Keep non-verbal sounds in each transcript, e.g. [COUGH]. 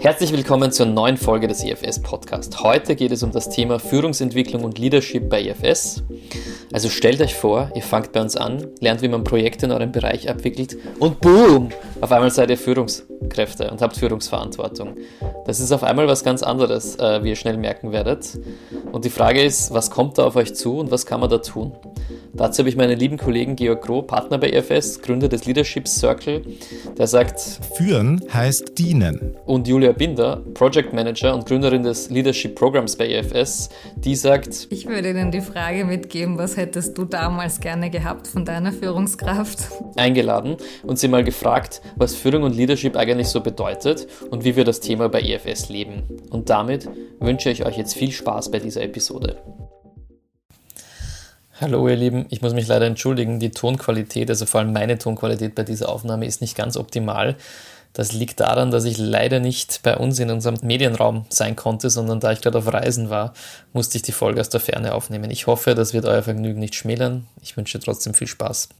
Herzlich willkommen zur neuen Folge des EFS Podcast. Heute geht es um das Thema Führungsentwicklung und Leadership bei EFS. Also stellt euch vor, ihr fangt bei uns an, lernt, wie man Projekte in eurem Bereich abwickelt und boom, auf einmal seid ihr Führungskräfte und habt Führungsverantwortung. Das ist auf einmal was ganz anderes, äh, wie ihr schnell merken werdet. Und die Frage ist, was kommt da auf euch zu und was kann man da tun? Dazu habe ich meinen lieben Kollegen Georg Groh, Partner bei EFS, Gründer des Leadership Circle, der sagt: Führen heißt dienen. Und Julia Binder, Project Manager und Gründerin des Leadership Programs bei EFS, die sagt: Ich würde Ihnen die Frage mitgeben, was hättest du damals gerne gehabt von deiner Führungskraft? Eingeladen und sie mal gefragt, was Führung und Leadership eigentlich so bedeutet und wie wir das Thema bei EFS leben. Und damit wünsche ich euch jetzt viel Spaß bei dieser Episode. Hallo ihr Lieben, ich muss mich leider entschuldigen, die Tonqualität, also vor allem meine Tonqualität bei dieser Aufnahme ist nicht ganz optimal. Das liegt daran, dass ich leider nicht bei uns in unserem Medienraum sein konnte, sondern da ich gerade auf Reisen war, musste ich die Folge aus der Ferne aufnehmen. Ich hoffe, das wird euer Vergnügen nicht schmälern. Ich wünsche trotzdem viel Spaß.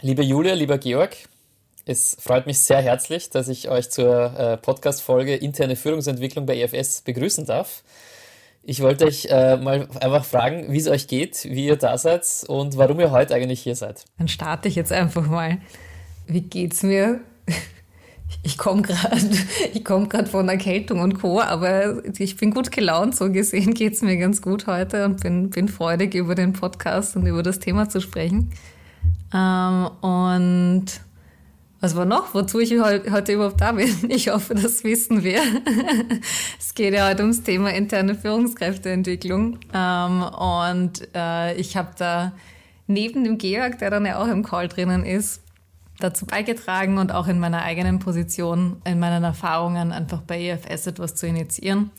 Liebe Julia, lieber Georg, es freut mich sehr herzlich, dass ich euch zur äh, Podcast-Folge Interne Führungsentwicklung bei EFS begrüßen darf. Ich wollte euch äh, mal einfach fragen, wie es euch geht, wie ihr da seid und warum ihr heute eigentlich hier seid. Dann starte ich jetzt einfach mal. Wie geht's mir? Ich komme gerade ich komm von Erkältung und Co., aber ich bin gut gelaunt. So gesehen geht es mir ganz gut heute und bin, bin freudig, über den Podcast und über das Thema zu sprechen. Ähm, und was war noch? Wozu ich heute überhaupt da bin? Ich hoffe, das wissen wir. [LAUGHS] es geht ja heute ums Thema interne Führungskräfteentwicklung. Ähm, und äh, ich habe da neben dem Georg, der dann ja auch im Call drinnen ist, dazu beigetragen und auch in meiner eigenen Position, in meinen Erfahrungen einfach bei EFS etwas zu initiieren.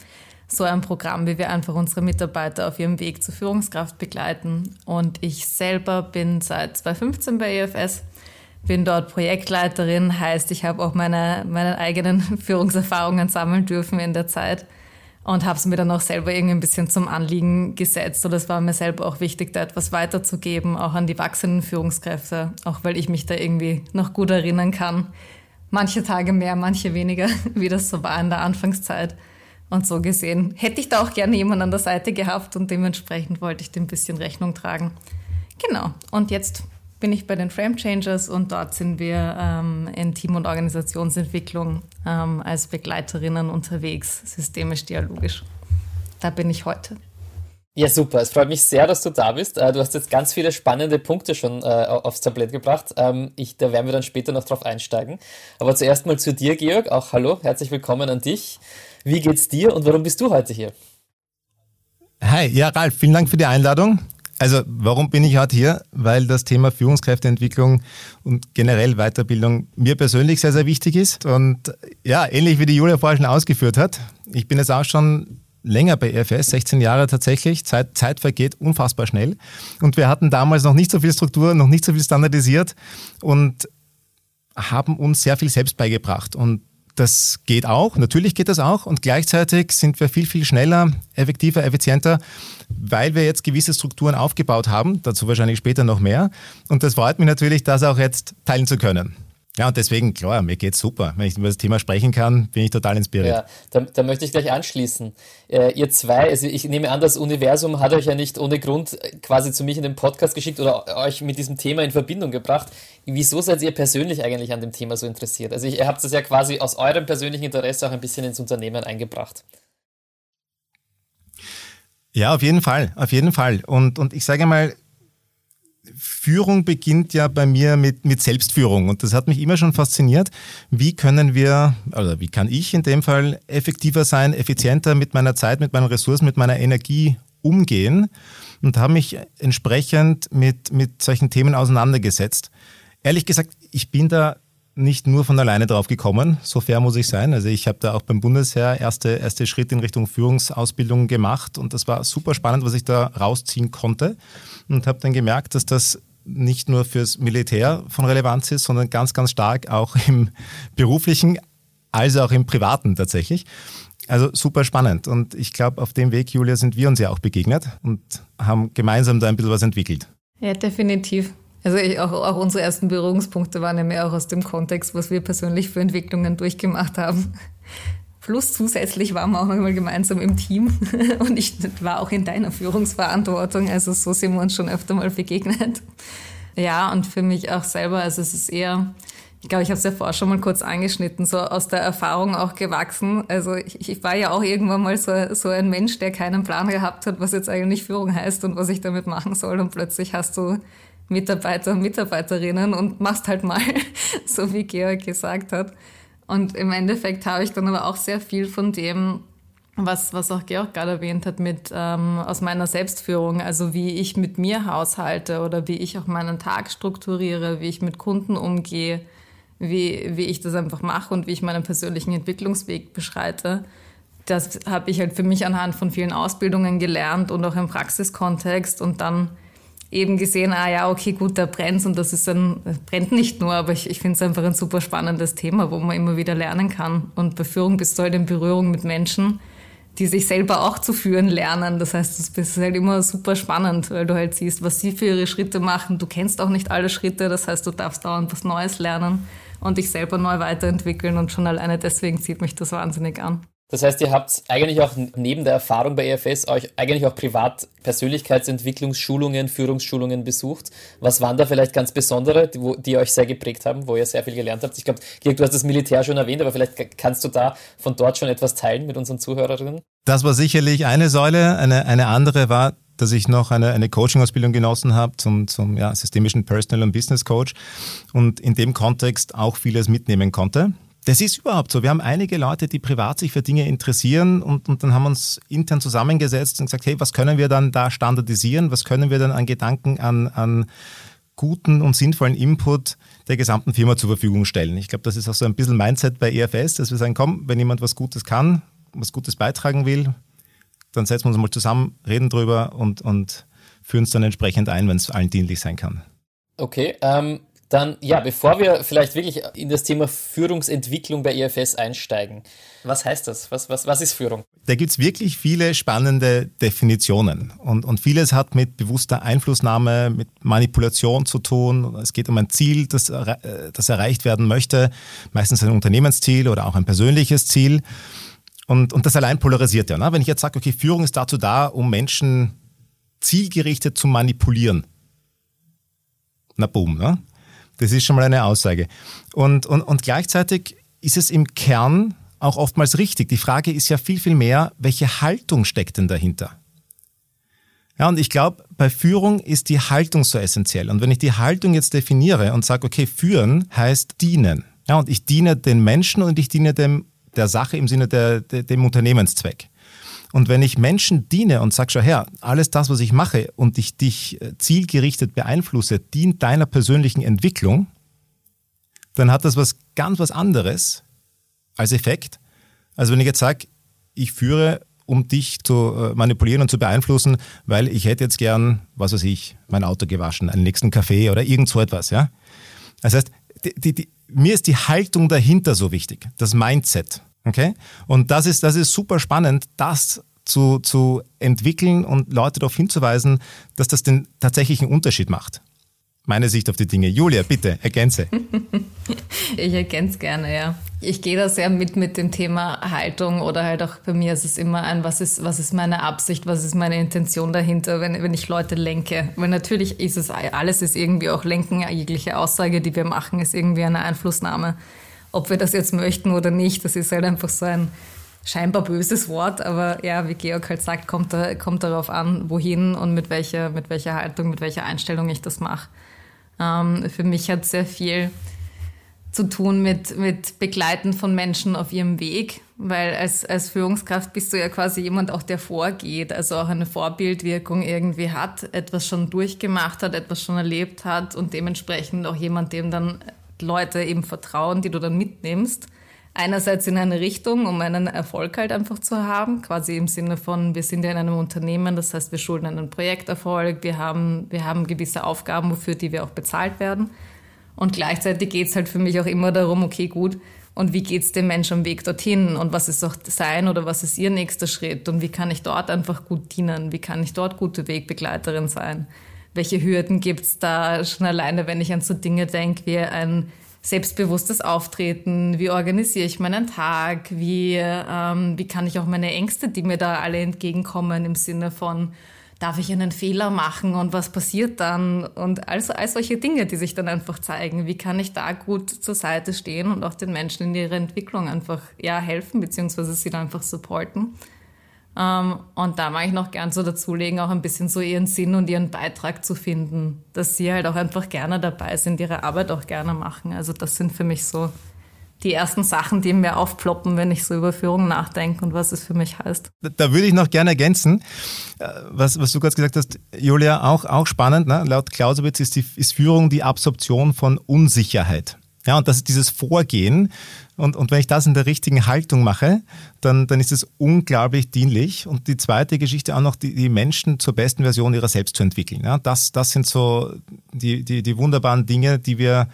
So ein Programm, wie wir einfach unsere Mitarbeiter auf ihrem Weg zur Führungskraft begleiten. Und ich selber bin seit 2015 bei EFS bin dort Projektleiterin, heißt, ich habe auch meine, meine eigenen [LAUGHS] Führungserfahrungen sammeln dürfen in der Zeit und habe es mir dann auch selber irgendwie ein bisschen zum Anliegen gesetzt. Und es war mir selber auch wichtig, da etwas weiterzugeben, auch an die wachsenden Führungskräfte, auch weil ich mich da irgendwie noch gut erinnern kann. Manche Tage mehr, manche weniger, [LAUGHS] wie das so war in der Anfangszeit. Und so gesehen hätte ich da auch gerne jemanden an der Seite gehabt und dementsprechend wollte ich dem ein bisschen Rechnung tragen. Genau. Und jetzt bin ich bei den Frame Changers und dort sind wir ähm, in Team- und Organisationsentwicklung ähm, als Begleiterinnen unterwegs, systemisch dialogisch. Da bin ich heute. Ja, super. Es freut mich sehr, dass du da bist. Äh, du hast jetzt ganz viele spannende Punkte schon äh, aufs Tablett gebracht. Ähm, ich, da werden wir dann später noch drauf einsteigen. Aber zuerst mal zu dir, Georg. Auch hallo, herzlich willkommen an dich. Wie geht's dir und warum bist du heute hier? Hi, ja, Ralf, vielen Dank für die Einladung. Also warum bin ich heute hier? Weil das Thema Führungskräfteentwicklung und generell Weiterbildung mir persönlich sehr, sehr wichtig ist. Und ja, ähnlich wie die Julia vorher schon ausgeführt hat, ich bin jetzt auch schon länger bei EFS, 16 Jahre tatsächlich. Zeit, Zeit vergeht unfassbar schnell. Und wir hatten damals noch nicht so viel Struktur, noch nicht so viel standardisiert und haben uns sehr viel selbst beigebracht. Und das geht auch, natürlich geht das auch und gleichzeitig sind wir viel, viel schneller, effektiver, effizienter, weil wir jetzt gewisse Strukturen aufgebaut haben, dazu wahrscheinlich später noch mehr. Und das freut mich natürlich, das auch jetzt teilen zu können. Ja, und deswegen, klar, mir geht's super. Wenn ich über das Thema sprechen kann, bin ich total inspiriert. Ja, da, da möchte ich gleich anschließen. Äh, ihr zwei, also ich nehme an, das Universum hat euch ja nicht ohne Grund quasi zu mich in den Podcast geschickt oder euch mit diesem Thema in Verbindung gebracht. Wieso seid ihr persönlich eigentlich an dem Thema so interessiert? Also ihr habt es ja quasi aus eurem persönlichen Interesse auch ein bisschen ins Unternehmen eingebracht. Ja, auf jeden Fall, auf jeden Fall. Und, und ich sage mal, Führung beginnt ja bei mir mit, mit Selbstführung und das hat mich immer schon fasziniert. Wie können wir, oder wie kann ich in dem Fall effektiver sein, effizienter mit meiner Zeit, mit meinen Ressourcen, mit meiner Energie umgehen und habe mich entsprechend mit, mit solchen Themen auseinandergesetzt. Ehrlich gesagt, ich bin da nicht nur von alleine drauf gekommen, so fair muss ich sein. Also ich habe da auch beim Bundesheer erste, erste Schritte in Richtung Führungsausbildung gemacht und das war super spannend, was ich da rausziehen konnte und habe dann gemerkt, dass das nicht nur fürs Militär von Relevanz ist, sondern ganz, ganz stark auch im beruflichen, als auch im privaten tatsächlich. Also super spannend. Und ich glaube, auf dem Weg, Julia, sind wir uns ja auch begegnet und haben gemeinsam da ein bisschen was entwickelt. Ja, definitiv. Also ich, auch, auch unsere ersten Berührungspunkte waren ja mehr auch aus dem Kontext, was wir persönlich für Entwicklungen durchgemacht haben. Plus zusätzlich waren wir auch noch mal gemeinsam im Team [LAUGHS] und ich war auch in deiner Führungsverantwortung. Also so sind wir uns schon öfter mal begegnet. Ja, und für mich auch selber, also es ist eher, ich glaube, ich habe es ja vorher schon mal kurz angeschnitten, so aus der Erfahrung auch gewachsen. Also ich, ich, war ja auch irgendwann mal so, so ein Mensch, der keinen Plan gehabt hat, was jetzt eigentlich Führung heißt und was ich damit machen soll. Und plötzlich hast du Mitarbeiter und Mitarbeiterinnen und machst halt mal, [LAUGHS] so wie Georg gesagt hat. Und im Endeffekt habe ich dann aber auch sehr viel von dem, was, was auch Georg gerade erwähnt hat, mit ähm, aus meiner Selbstführung, also wie ich mit mir haushalte oder wie ich auch meinen Tag strukturiere, wie ich mit Kunden umgehe, wie, wie ich das einfach mache und wie ich meinen persönlichen Entwicklungsweg beschreite. Das habe ich halt für mich anhand von vielen Ausbildungen gelernt und auch im Praxiskontext und dann eben gesehen, ah ja, okay, gut, da brennt und das ist ein, brennt nicht nur, aber ich, ich finde es einfach ein super spannendes Thema, wo man immer wieder lernen kann. Und bei Führung bist du halt in Berührung mit Menschen, die sich selber auch zu führen lernen. Das heißt, das ist halt immer super spannend, weil du halt siehst, was sie für ihre Schritte machen. Du kennst auch nicht alle Schritte, das heißt, du darfst dauernd was Neues lernen und dich selber neu weiterentwickeln und schon alleine deswegen zieht mich das wahnsinnig an. Das heißt, ihr habt eigentlich auch neben der Erfahrung bei EFS euch eigentlich auch privat Persönlichkeitsentwicklungsschulungen, Führungsschulungen besucht. Was waren da vielleicht ganz besondere, die, die euch sehr geprägt haben, wo ihr sehr viel gelernt habt? Ich glaube, Georg, du hast das Militär schon erwähnt, aber vielleicht kannst du da von dort schon etwas teilen mit unseren Zuhörerinnen? Das war sicherlich eine Säule. Eine, eine andere war, dass ich noch eine, eine Coaching-Ausbildung genossen habe zum, zum ja, systemischen Personal- und Business Coach und in dem Kontext auch vieles mitnehmen konnte. Das ist überhaupt so. Wir haben einige Leute, die privat sich für Dinge interessieren und, und dann haben wir uns intern zusammengesetzt und gesagt, hey, was können wir dann da standardisieren? Was können wir dann an Gedanken, an, an guten und sinnvollen Input der gesamten Firma zur Verfügung stellen? Ich glaube, das ist auch so ein bisschen Mindset bei EFS, dass wir sagen, komm, wenn jemand was Gutes kann, was Gutes beitragen will, dann setzen wir uns mal zusammen, reden drüber und, und führen es dann entsprechend ein, wenn es allen dienlich sein kann. Okay, ähm, dann, ja, bevor wir vielleicht wirklich in das Thema Führungsentwicklung bei EFS einsteigen, was heißt das? Was, was, was ist Führung? Da gibt es wirklich viele spannende Definitionen. Und, und vieles hat mit bewusster Einflussnahme, mit Manipulation zu tun. Es geht um ein Ziel, das, das erreicht werden möchte, meistens ein Unternehmensziel oder auch ein persönliches Ziel. Und, und das allein polarisiert ja. Ne? Wenn ich jetzt sage, okay, Führung ist dazu da, um Menschen zielgerichtet zu manipulieren. Na boom, ne? Das ist schon mal eine Aussage. Und, und, und gleichzeitig ist es im Kern auch oftmals richtig. Die Frage ist ja viel, viel mehr, welche Haltung steckt denn dahinter? Ja, und ich glaube, bei Führung ist die Haltung so essentiell. Und wenn ich die Haltung jetzt definiere und sage, okay, führen heißt dienen. Ja, und ich diene den Menschen und ich diene dem, der Sache im Sinne der, der, dem Unternehmenszweck. Und wenn ich Menschen diene und sage, schau her, alles das, was ich mache und ich dich äh, zielgerichtet beeinflusse, dient deiner persönlichen Entwicklung, dann hat das was ganz was anderes als Effekt, als wenn ich jetzt sage, ich führe, um dich zu äh, manipulieren und zu beeinflussen, weil ich hätte jetzt gern, was weiß ich, mein Auto gewaschen, einen nächsten Kaffee oder irgend so etwas. Ja? Das heißt, die, die, die, mir ist die Haltung dahinter so wichtig, das Mindset. Okay? Und das ist, das ist super spannend, das zu, zu entwickeln und Leute darauf hinzuweisen, dass das den tatsächlichen Unterschied macht. Meine Sicht auf die Dinge. Julia, bitte, ergänze. [LAUGHS] ich ergänze gerne, ja. Ich gehe da sehr mit mit dem Thema Haltung oder halt auch bei mir ist es immer ein, was ist, was ist meine Absicht, was ist meine Intention dahinter, wenn, wenn ich Leute lenke. Weil natürlich ist es, alles ist irgendwie auch Lenken, jegliche Aussage, die wir machen, ist irgendwie eine Einflussnahme ob wir das jetzt möchten oder nicht. Das ist halt einfach so ein scheinbar böses Wort, aber ja, wie Georg halt sagt, kommt, kommt darauf an, wohin und mit welcher, mit welcher Haltung, mit welcher Einstellung ich das mache. Ähm, für mich hat sehr viel zu tun mit, mit Begleiten von Menschen auf ihrem Weg, weil als, als Führungskraft bist du ja quasi jemand auch, der vorgeht, also auch eine Vorbildwirkung irgendwie hat, etwas schon durchgemacht hat, etwas schon erlebt hat und dementsprechend auch jemand, dem dann Leute eben vertrauen, die du dann mitnimmst. Einerseits in eine Richtung, um einen Erfolg halt einfach zu haben, quasi im Sinne von, wir sind ja in einem Unternehmen, das heißt, wir schulden einen Projekterfolg, wir haben, wir haben gewisse Aufgaben, wofür die wir auch bezahlt werden. Und gleichzeitig geht es halt für mich auch immer darum, okay, gut, und wie geht es dem Menschen am Weg dorthin und was ist auch sein oder was ist ihr nächster Schritt und wie kann ich dort einfach gut dienen, wie kann ich dort gute Wegbegleiterin sein. Welche Hürden gibt es da schon alleine, wenn ich an so Dinge denke wie ein selbstbewusstes Auftreten, wie organisiere ich meinen Tag, wie, ähm, wie kann ich auch meine Ängste, die mir da alle entgegenkommen, im Sinne von, darf ich einen Fehler machen und was passiert dann und all, all solche Dinge, die sich dann einfach zeigen. Wie kann ich da gut zur Seite stehen und auch den Menschen in ihrer Entwicklung einfach ja, helfen, beziehungsweise sie dann einfach supporten. Ähm, und da mache ich noch gern so dazulegen, auch ein bisschen so ihren Sinn und ihren Beitrag zu finden, dass sie halt auch einfach gerne dabei sind, ihre Arbeit auch gerne machen. Also das sind für mich so die ersten Sachen, die mir aufploppen, wenn ich so über Führung nachdenke und was es für mich heißt. Da würde ich noch gerne ergänzen, äh, was, was du gerade gesagt hast, Julia, auch, auch spannend. Ne? Laut Clausewitz ist, ist Führung die Absorption von Unsicherheit. Ja, und das ist dieses Vorgehen. Und, und wenn ich das in der richtigen Haltung mache, dann, dann ist es unglaublich dienlich. Und die zweite Geschichte auch noch, die, die Menschen zur besten Version ihrer selbst zu entwickeln. Ja, das, das sind so die, die, die wunderbaren Dinge, die wir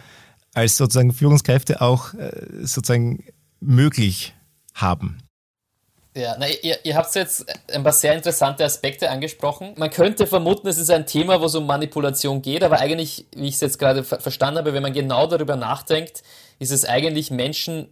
als sozusagen Führungskräfte auch äh, sozusagen möglich haben. Ja, na, ihr, ihr habt jetzt ein paar sehr interessante Aspekte angesprochen. Man könnte vermuten, es ist ein Thema, wo es um Manipulation geht, aber eigentlich, wie ich es jetzt gerade ver verstanden habe, wenn man genau darüber nachdenkt, ist es eigentlich Menschen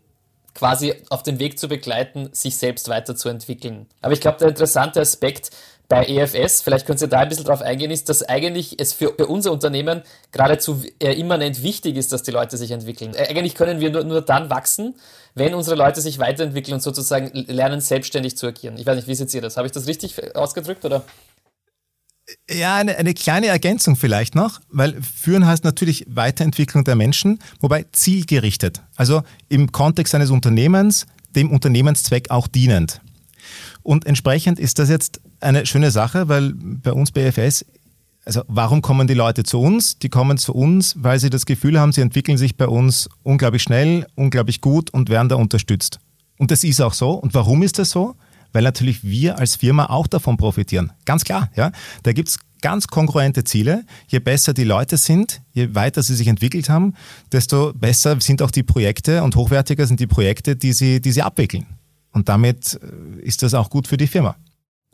quasi auf den Weg zu begleiten, sich selbst weiterzuentwickeln. Aber ich glaube, der interessante Aspekt bei EFS, vielleicht können Sie da ein bisschen drauf eingehen, ist, dass eigentlich es für, für unser Unternehmen geradezu äh, immanent wichtig ist, dass die Leute sich entwickeln. Eigentlich können wir nur, nur dann wachsen, wenn unsere Leute sich weiterentwickeln und sozusagen lernen, selbstständig zu agieren. Ich weiß nicht, wie seht ihr das? Habe ich das richtig ausgedrückt oder? Ja, eine, eine kleine Ergänzung vielleicht noch, weil führen heißt natürlich Weiterentwicklung der Menschen, wobei zielgerichtet. Also im Kontext eines Unternehmens, dem Unternehmenszweck auch dienend. Und entsprechend ist das jetzt eine schöne Sache, weil bei uns bei FS, also warum kommen die Leute zu uns? Die kommen zu uns, weil sie das Gefühl haben, sie entwickeln sich bei uns unglaublich schnell, unglaublich gut und werden da unterstützt. Und das ist auch so. Und warum ist das so? Weil natürlich wir als Firma auch davon profitieren. Ganz klar, ja. Da gibt es ganz kongruente Ziele. Je besser die Leute sind, je weiter sie sich entwickelt haben, desto besser sind auch die Projekte und hochwertiger sind die Projekte, die sie, die sie abwickeln. Und damit äh, ist das auch gut für die Firma.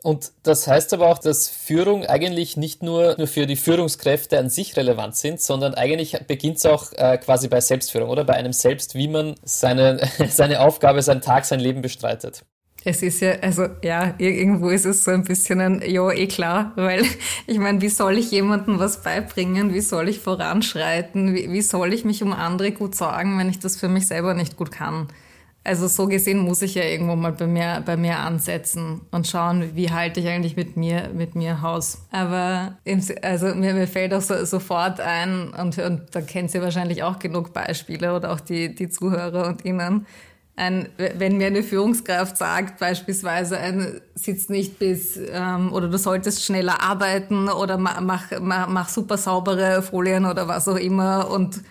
Und das heißt aber auch, dass Führung eigentlich nicht nur, für die Führungskräfte an sich relevant sind, sondern eigentlich beginnt es auch äh, quasi bei Selbstführung oder bei einem selbst, wie man seine, [LAUGHS] seine Aufgabe, seinen Tag, sein Leben bestreitet. Es ist ja, also ja, irgendwo ist es so ein bisschen ein, ja, eh klar, weil ich meine, wie soll ich jemandem was beibringen? Wie soll ich voranschreiten? Wie, wie soll ich mich um andere gut sorgen, wenn ich das für mich selber nicht gut kann? Also so gesehen muss ich ja irgendwo mal bei mir, bei mir ansetzen und schauen, wie halte ich eigentlich mit mir, mit mir Haus. Aber im, also mir, mir fällt auch so, sofort ein, und, und da kennt ihr wahrscheinlich auch genug Beispiele oder auch die, die Zuhörer und Ihnen, ein, wenn mir eine Führungskraft sagt, beispielsweise, ein, sitzt nicht bis, ähm, oder du solltest schneller arbeiten oder mach, mach, mach super saubere Folien oder was auch immer und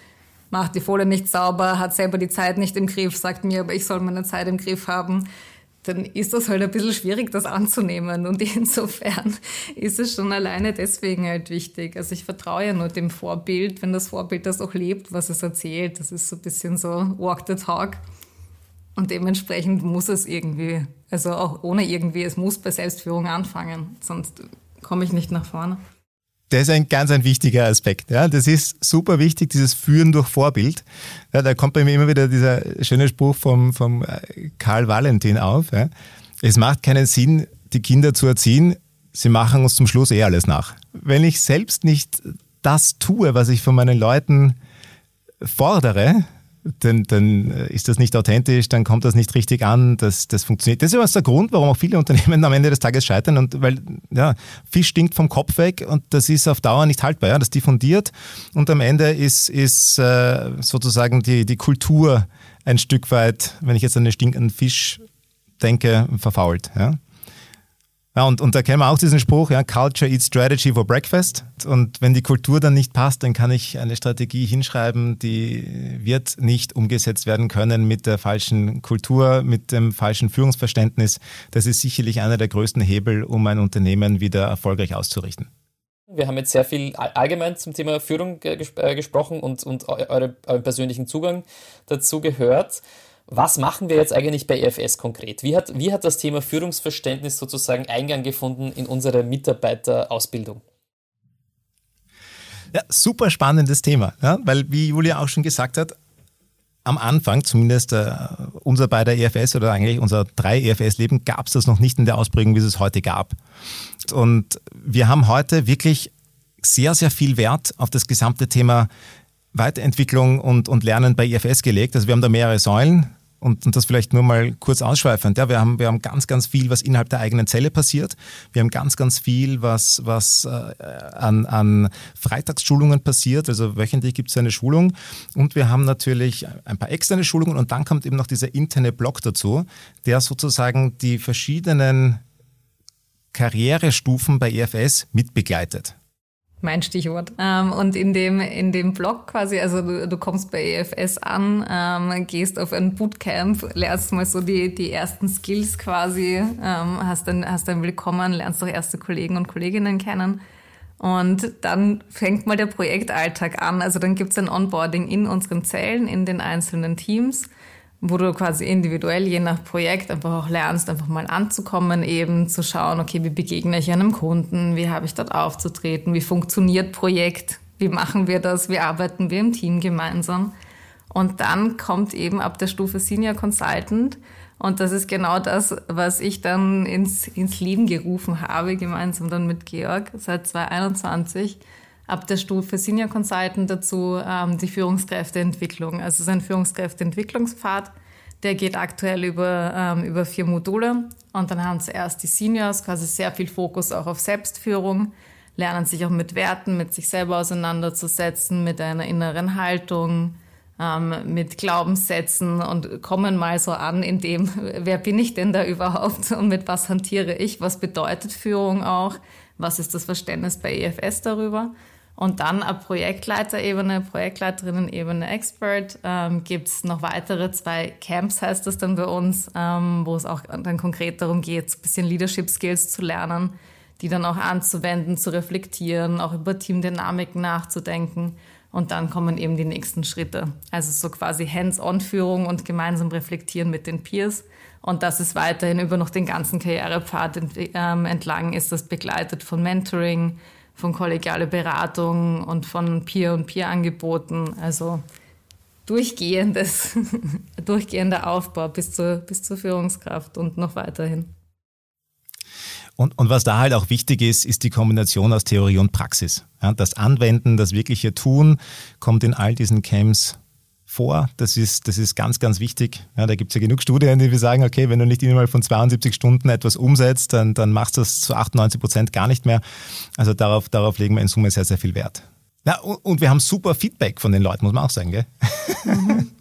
macht die Folie nicht sauber, hat selber die Zeit nicht im Griff, sagt mir, aber ich soll meine Zeit im Griff haben, dann ist das halt ein bisschen schwierig, das anzunehmen. Und [LAUGHS] insofern ist es schon alleine deswegen halt wichtig. Also ich vertraue ja nur dem Vorbild, wenn das Vorbild das auch lebt, was es erzählt. Das ist so ein bisschen so walk the talk. Und dementsprechend muss es irgendwie, also auch ohne irgendwie, es muss bei Selbstführung anfangen, sonst komme ich nicht nach vorne. Das ist ein ganz ein wichtiger Aspekt. Ja. Das ist super wichtig, dieses Führen durch Vorbild. Ja, da kommt bei mir immer wieder dieser schöne Spruch vom, vom äh, Karl Valentin auf. Ja. Es macht keinen Sinn, die Kinder zu erziehen. Sie machen uns zum Schluss eh alles nach. Wenn ich selbst nicht das tue, was ich von meinen Leuten fordere, dann, dann äh, ist das nicht authentisch, dann kommt das nicht richtig an, das, das funktioniert. Das ist übrigens der Grund, warum auch viele [LAUGHS] Unternehmen am Ende des Tages scheitern und weil ja, Fisch stinkt vom Kopf weg und das ist auf Dauer nicht haltbar. Ja? Das diffundiert und am Ende ist, ist äh, sozusagen die, die Kultur ein Stück weit, wenn ich jetzt an den stinkenden Fisch denke, verfault. Ja? Ja, und, und da kennen wir auch diesen Spruch, ja, Culture eats strategy for breakfast. Und wenn die Kultur dann nicht passt, dann kann ich eine Strategie hinschreiben, die wird nicht umgesetzt werden können mit der falschen Kultur, mit dem falschen Führungsverständnis. Das ist sicherlich einer der größten Hebel, um ein Unternehmen wieder erfolgreich auszurichten. Wir haben jetzt sehr viel allgemein zum Thema Führung äh, gesprochen und, und eure, euren persönlichen Zugang dazu gehört. Was machen wir jetzt eigentlich bei EFS konkret? Wie hat, wie hat das Thema Führungsverständnis sozusagen Eingang gefunden in unsere Mitarbeiterausbildung? Ja, super spannendes Thema, ja, weil wie Julia auch schon gesagt hat, am Anfang, zumindest äh, unser beider EFS oder eigentlich unser drei EFS-Leben, gab es das noch nicht in der Ausprägung, wie es es heute gab. Und wir haben heute wirklich sehr, sehr viel Wert auf das gesamte Thema Weiterentwicklung und, und Lernen bei IFS gelegt. Also wir haben da mehrere Säulen und, und das vielleicht nur mal kurz ausschweifend. Ja, wir, haben, wir haben ganz, ganz viel, was innerhalb der eigenen Zelle passiert. Wir haben ganz, ganz viel, was, was äh, an, an Freitagsschulungen passiert. Also wöchentlich gibt es eine Schulung. Und wir haben natürlich ein paar externe Schulungen und dann kommt eben noch dieser interne Block dazu, der sozusagen die verschiedenen Karrierestufen bei EFS mitbegleitet. Mein Stichwort. Ähm, und in dem, in dem Blog quasi, also du, du kommst bei EFS an, ähm, gehst auf ein Bootcamp, lernst mal so die, die ersten Skills quasi, ähm, hast dann, hast dann Willkommen, lernst auch erste Kollegen und Kolleginnen kennen. Und dann fängt mal der Projektalltag an. Also dann gibt's ein Onboarding in unseren Zellen, in den einzelnen Teams wo du quasi individuell je nach Projekt einfach auch lernst, einfach mal anzukommen, eben zu schauen, okay, wie begegne ich einem Kunden, wie habe ich dort aufzutreten, wie funktioniert Projekt, wie machen wir das, wie arbeiten wir im Team gemeinsam. Und dann kommt eben ab der Stufe Senior Consultant und das ist genau das, was ich dann ins, ins Leben gerufen habe, gemeinsam dann mit Georg seit 2021 ab der Stufe Senior Consultant dazu ähm, die Führungskräfteentwicklung. Also es ist ein Führungskräfteentwicklungspfad, der geht aktuell über, ähm, über vier Module. Und dann haben zuerst die Seniors quasi sehr viel Fokus auch auf Selbstführung, lernen sich auch mit Werten, mit sich selber auseinanderzusetzen, mit einer inneren Haltung, ähm, mit Glaubenssätzen und kommen mal so an in dem, [LAUGHS] wer bin ich denn da überhaupt und mit was hantiere ich, was bedeutet Führung auch, was ist das Verständnis bei EFS darüber. Und dann ab Projektleiterebene, Projektleiterinnen-Ebene Expert ähm, gibt es noch weitere zwei Camps, heißt das dann bei uns, ähm, wo es auch dann konkret darum geht, ein bisschen Leadership Skills zu lernen, die dann auch anzuwenden, zu reflektieren, auch über Teamdynamiken nachzudenken. Und dann kommen eben die nächsten Schritte. Also so quasi Hands-on-Führung und gemeinsam reflektieren mit den Peers. Und das ist weiterhin über noch den ganzen Karrierepfad ähm, entlang, ist das begleitet von Mentoring, von kollegiale Beratung und von Peer- und Peer-Angeboten. Also durchgehendes, [LAUGHS] durchgehender Aufbau bis zur, bis zur Führungskraft und noch weiterhin. Und, und was da halt auch wichtig ist, ist die Kombination aus Theorie und Praxis. Ja, das Anwenden, das wirkliche Tun kommt in all diesen Camps vor. Das ist, das ist ganz, ganz wichtig. Ja, da gibt es ja genug Studien, die wir sagen, okay, wenn du nicht innerhalb von 72 Stunden etwas umsetzt, dann, dann machst du das zu 98 Prozent gar nicht mehr. Also darauf, darauf legen wir in Summe sehr, sehr viel Wert. Ja, und, und wir haben super Feedback von den Leuten, muss man auch sagen, gell? Mhm. [LAUGHS]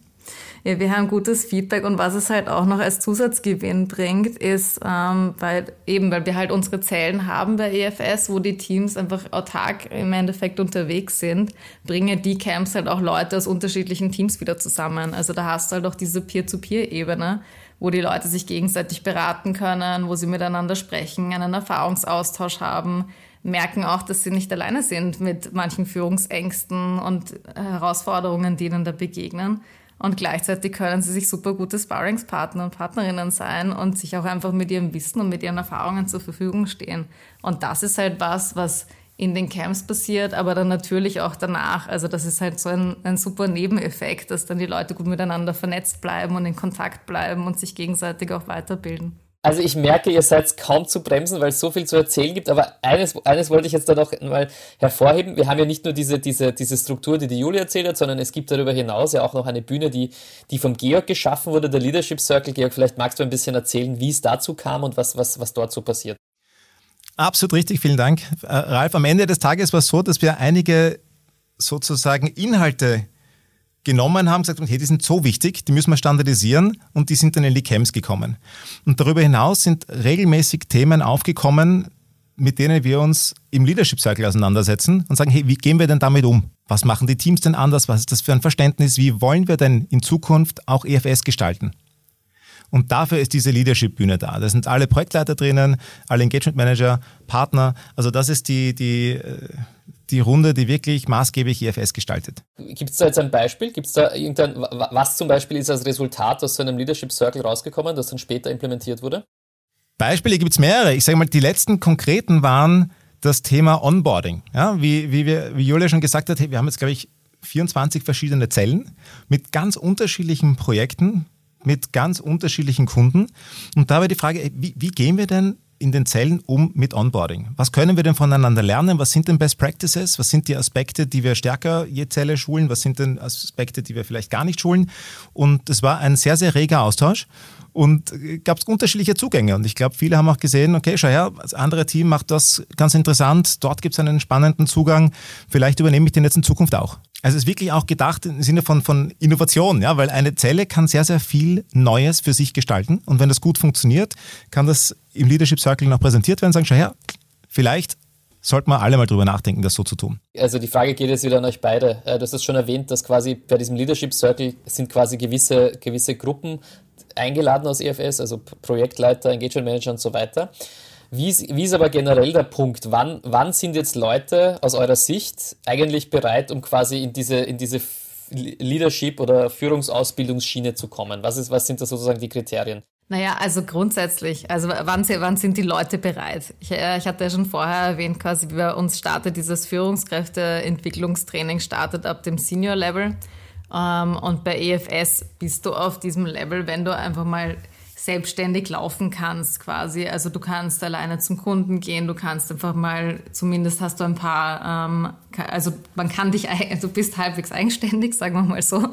Ja, wir haben gutes Feedback und was es halt auch noch als Zusatzgewinn bringt, ist, ähm, weil eben, weil wir halt unsere Zellen haben bei EFS, wo die Teams einfach autark im Endeffekt unterwegs sind, bringen die Camps halt auch Leute aus unterschiedlichen Teams wieder zusammen. Also da hast du halt auch diese Peer-to-Peer-Ebene, wo die Leute sich gegenseitig beraten können, wo sie miteinander sprechen, einen Erfahrungsaustausch haben, merken auch, dass sie nicht alleine sind mit manchen Führungsängsten und Herausforderungen, die ihnen da begegnen. Und gleichzeitig können sie sich super gute Sparringspartner und Partnerinnen sein und sich auch einfach mit ihrem Wissen und mit ihren Erfahrungen zur Verfügung stehen. Und das ist halt was, was in den Camps passiert, aber dann natürlich auch danach. Also das ist halt so ein, ein super Nebeneffekt, dass dann die Leute gut miteinander vernetzt bleiben und in Kontakt bleiben und sich gegenseitig auch weiterbilden. Also ich merke, ihr seid kaum zu bremsen, weil es so viel zu erzählen gibt, aber eines, eines wollte ich jetzt da noch mal hervorheben. Wir haben ja nicht nur diese, diese, diese Struktur, die die Julia erzählt hat, sondern es gibt darüber hinaus ja auch noch eine Bühne, die, die vom Georg geschaffen wurde, der Leadership Circle. Georg, vielleicht magst du ein bisschen erzählen, wie es dazu kam und was, was, was dort so passiert. Absolut richtig, vielen Dank. Äh, Ralf, am Ende des Tages war es so, dass wir einige sozusagen Inhalte genommen haben, gesagt haben, hey, die sind so wichtig, die müssen wir standardisieren und die sind dann in die Camps gekommen. Und darüber hinaus sind regelmäßig Themen aufgekommen, mit denen wir uns im Leadership Cycle auseinandersetzen und sagen, hey, wie gehen wir denn damit um? Was machen die Teams denn anders? Was ist das für ein Verständnis? Wie wollen wir denn in Zukunft auch EFS gestalten? Und dafür ist diese Leadership-Bühne da. Da sind alle Projektleiter drinnen, alle Engagement Manager, Partner. Also das ist die, die, äh, die Runde, die wirklich maßgeblich IFS gestaltet. Gibt es da jetzt ein Beispiel? Gibt es da irgendein, was zum Beispiel ist als Resultat aus so einem Leadership Circle rausgekommen, das dann später implementiert wurde? Beispiele gibt es mehrere. Ich sage mal, die letzten konkreten waren das Thema Onboarding. Ja, wie, wie, wir, wie Julia schon gesagt hat, wir haben jetzt, glaube ich, 24 verschiedene Zellen mit ganz unterschiedlichen Projekten, mit ganz unterschiedlichen Kunden. Und dabei die Frage, wie, wie gehen wir denn in den Zellen um mit Onboarding? Was können wir denn voneinander lernen? Was sind denn Best Practices? Was sind die Aspekte, die wir stärker je Zelle schulen? Was sind denn Aspekte, die wir vielleicht gar nicht schulen? Und es war ein sehr, sehr reger Austausch und gab es unterschiedliche Zugänge. Und ich glaube, viele haben auch gesehen, okay, schau her, das andere Team macht das ganz interessant, dort gibt es einen spannenden Zugang, vielleicht übernehme ich den jetzt in Zukunft auch. Also es ist wirklich auch gedacht im Sinne von, von Innovation, ja, weil eine Zelle kann sehr, sehr viel Neues für sich gestalten. Und wenn das gut funktioniert, kann das im Leadership Circle noch präsentiert werden, sagen, schau her, vielleicht sollten wir alle mal drüber nachdenken, das so zu tun. Also die Frage geht jetzt wieder an euch beide. Äh, du hast es schon erwähnt, dass quasi bei diesem Leadership Circle sind quasi gewisse, gewisse Gruppen eingeladen aus EFS, also Projektleiter, Engagement Manager und so weiter. Wie ist, wie ist aber generell der Punkt? Wann, wann sind jetzt Leute aus eurer Sicht eigentlich bereit, um quasi in diese, in diese Leadership- oder Führungsausbildungsschiene zu kommen? Was, ist, was sind da sozusagen die Kriterien? Naja, also grundsätzlich, also wann, wann sind die Leute bereit? Ich, äh, ich hatte ja schon vorher erwähnt, quasi bei uns startet dieses Führungskräfteentwicklungstraining startet ab dem Senior-Level. Ähm, und bei EFS bist du auf diesem Level, wenn du einfach mal selbstständig laufen kannst quasi. Also du kannst alleine zum Kunden gehen, du kannst einfach mal, zumindest hast du ein paar, ähm, also man kann dich, du bist halbwegs eigenständig, sagen wir mal so.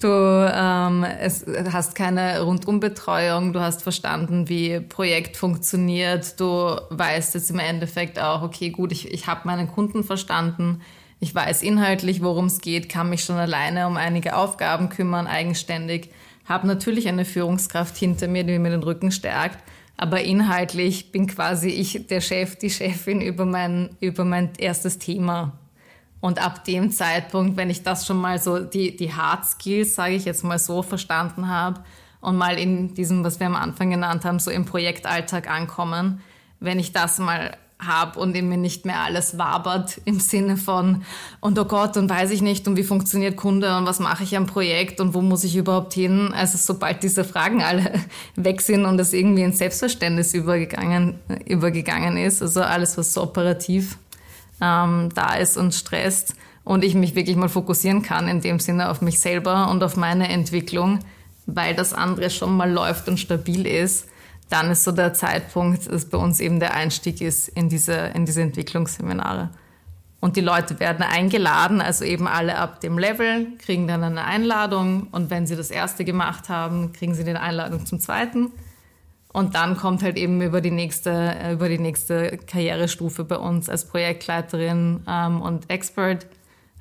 Du ähm, es, hast keine Rundumbetreuung, du hast verstanden, wie Projekt funktioniert, du weißt jetzt im Endeffekt auch, okay, gut, ich, ich habe meinen Kunden verstanden, ich weiß inhaltlich, worum es geht, kann mich schon alleine um einige Aufgaben kümmern, eigenständig habe natürlich eine Führungskraft hinter mir, die mir den Rücken stärkt, aber inhaltlich bin quasi ich der Chef, die Chefin über mein, über mein erstes Thema. Und ab dem Zeitpunkt, wenn ich das schon mal so, die, die Hard Skills, sage ich jetzt mal so, verstanden habe und mal in diesem, was wir am Anfang genannt haben, so im Projektalltag ankommen, wenn ich das mal habe und in mir nicht mehr alles wabert im Sinne von und oh Gott und weiß ich nicht und wie funktioniert Kunde und was mache ich am Projekt und wo muss ich überhaupt hin. Also sobald diese Fragen alle [LAUGHS] weg sind und es irgendwie ins Selbstverständnis übergegangen, übergegangen ist, also alles, was so operativ ähm, da ist und stresst und ich mich wirklich mal fokussieren kann in dem Sinne auf mich selber und auf meine Entwicklung, weil das andere schon mal läuft und stabil ist, dann ist so der Zeitpunkt, dass bei uns eben der Einstieg ist in diese, in diese Entwicklungsseminare. Und die Leute werden eingeladen, also eben alle ab dem Level, kriegen dann eine Einladung. Und wenn sie das erste gemacht haben, kriegen sie eine Einladung zum zweiten. Und dann kommt halt eben über die nächste, über die nächste Karrierestufe bei uns als Projektleiterin ähm, und Expert.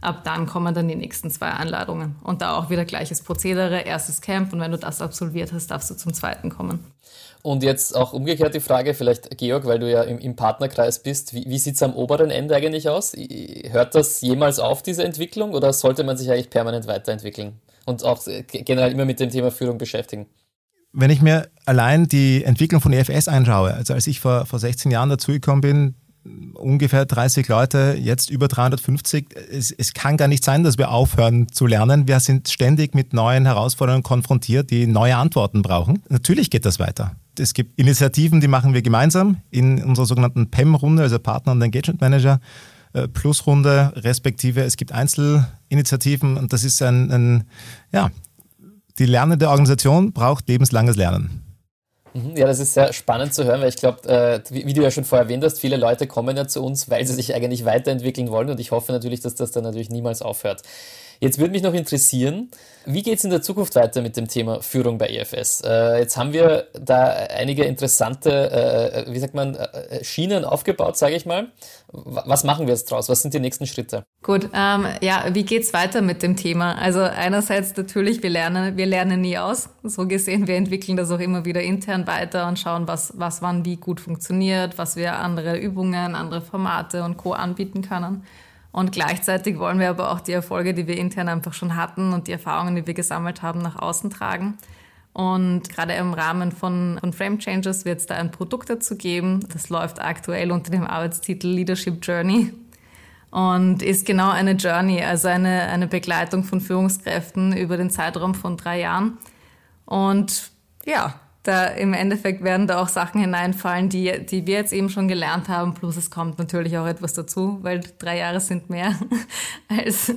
Ab dann kommen dann die nächsten zwei Einladungen. Und da auch wieder gleiches Prozedere, erstes Camp. Und wenn du das absolviert hast, darfst du zum zweiten kommen. Und jetzt auch umgekehrt die Frage, vielleicht Georg, weil du ja im, im Partnerkreis bist, wie, wie sieht es am oberen Ende eigentlich aus? Hört das jemals auf, diese Entwicklung, oder sollte man sich eigentlich permanent weiterentwickeln und auch generell immer mit dem Thema Führung beschäftigen? Wenn ich mir allein die Entwicklung von EFS anschaue, also als ich vor, vor 16 Jahren dazugekommen bin, ungefähr 30 Leute, jetzt über 350. Es, es, kann gar nicht sein, dass wir aufhören zu lernen. Wir sind ständig mit neuen Herausforderungen konfrontiert, die neue Antworten brauchen. Natürlich geht das weiter. Es gibt Initiativen, die machen wir gemeinsam in unserer sogenannten PEM-Runde, also Partner und Engagement Manager. Äh, Plusrunde, respektive es gibt Einzelinitiativen und das ist ein, ein ja, die lernende Organisation braucht lebenslanges Lernen. Mhm, ja, das ist sehr spannend zu hören, weil ich glaube, äh, wie, wie, du ja schon vorher erwähnt hast, viele Leute kommen ja zu uns, weil sie sich eigentlich weiterentwickeln wollen und ich hoffe natürlich, dass das dann natürlich niemals aufhört. Jetzt würde mich noch interessieren, wie geht es in der Zukunft weiter mit dem Thema Führung bei EFS? Äh, jetzt haben wir da einige interessante, äh, wie sagt man, äh, Schienen aufgebaut, sage ich mal. Was machen wir jetzt draus? Was sind die nächsten Schritte? Gut, ähm, ja, wie geht es weiter mit dem Thema? Also einerseits natürlich, wir lernen, wir lernen nie aus. So gesehen, wir entwickeln das auch immer wieder intern weiter und schauen, was, was wann wie gut funktioniert, was wir andere Übungen, andere Formate und Co. anbieten können. Und gleichzeitig wollen wir aber auch die Erfolge, die wir intern einfach schon hatten und die Erfahrungen, die wir gesammelt haben, nach außen tragen. Und gerade im Rahmen von, von Frame Changes wird es da ein Produkt dazu geben. Das läuft aktuell unter dem Arbeitstitel Leadership Journey und ist genau eine Journey, also eine, eine Begleitung von Führungskräften über den Zeitraum von drei Jahren. Und ja, da im Endeffekt werden da auch Sachen hineinfallen, die, die wir jetzt eben schon gelernt haben. Plus es kommt natürlich auch etwas dazu, weil drei Jahre sind mehr [LAUGHS] als,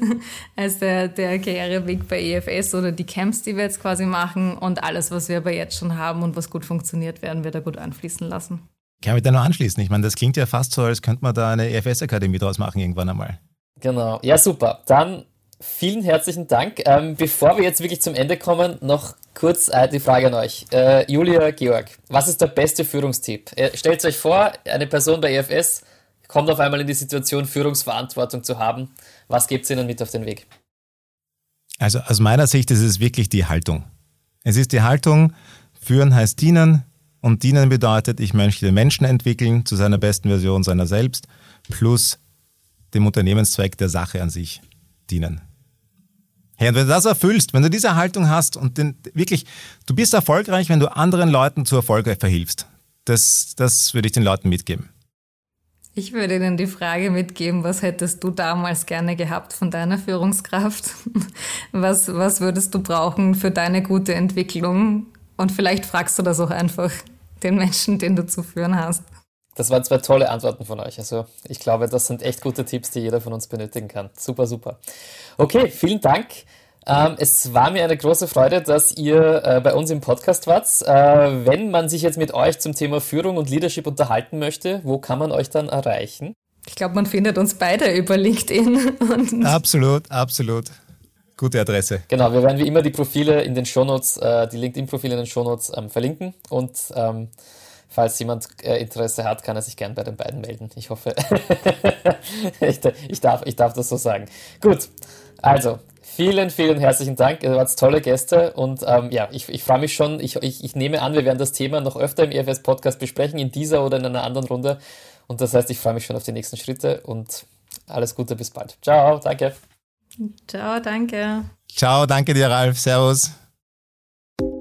als der, der Karriereweg bei EFS oder die Camps, die wir jetzt quasi machen. Und alles, was wir aber jetzt schon haben und was gut funktioniert, werden wir da gut anfließen lassen. Kann mich da noch anschließen? Ich meine, das klingt ja fast so, als könnte man da eine EFS-Akademie draus machen irgendwann einmal. Genau. Ja, super. Dann vielen herzlichen Dank. Ähm, bevor wir jetzt wirklich zum Ende kommen, noch kurz äh, die Frage an euch. Äh, Julia, Georg, was ist der beste Führungstipp? Äh, stellt euch vor, eine Person bei EFS kommt auf einmal in die Situation, Führungsverantwortung zu haben. Was gebt ihr ihnen mit auf den Weg? Also aus meiner Sicht ist es wirklich die Haltung. Es ist die Haltung, führen heißt dienen und dienen bedeutet, ich möchte den Menschen entwickeln zu seiner besten Version seiner selbst plus dem Unternehmenszweck der Sache an sich dienen. Hey, und wenn du das erfüllst, wenn du diese Haltung hast und den, wirklich, du bist erfolgreich, wenn du anderen Leuten zu Erfolg verhilfst. Das, das würde ich den Leuten mitgeben. Ich würde Ihnen die Frage mitgeben, was hättest du damals gerne gehabt von deiner Führungskraft? [LAUGHS] Was, was würdest du brauchen für deine gute Entwicklung? Und vielleicht fragst du das auch einfach den Menschen, den du zu führen hast. Das waren zwei tolle Antworten von euch. Also ich glaube, das sind echt gute Tipps, die jeder von uns benötigen kann. Super, super. Okay, vielen Dank. Ähm, es war mir eine große Freude, dass ihr äh, bei uns im Podcast wart. Äh, wenn man sich jetzt mit euch zum Thema Führung und Leadership unterhalten möchte, wo kann man euch dann erreichen? Ich glaube, man findet uns beide über LinkedIn. [LAUGHS] absolut, absolut. Gute Adresse. Genau, wir werden wie immer die Profile in den Shownotes, äh, die LinkedIn-Profile in den Shownotes ähm, verlinken und ähm, falls jemand äh, Interesse hat, kann er sich gern bei den beiden melden. Ich hoffe, [LAUGHS] ich, ich, darf, ich darf das so sagen. Gut, also vielen, vielen herzlichen Dank. Ihr wart tolle Gäste und ähm, ja, ich, ich freue mich schon. Ich, ich, ich nehme an, wir werden das Thema noch öfter im EFS-Podcast besprechen, in dieser oder in einer anderen Runde. Und das heißt, ich freue mich schon auf die nächsten Schritte und alles Gute, bis bald. Ciao, danke. Ciao, danke. Ciao, danke dir, Ralf. Servus.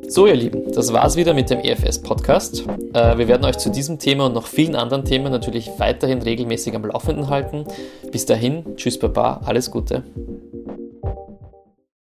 So, ihr Lieben, das war's wieder mit dem EFS-Podcast. Äh, wir werden euch zu diesem Thema und noch vielen anderen Themen natürlich weiterhin regelmäßig am Laufenden halten. Bis dahin, tschüss, Baba, alles Gute.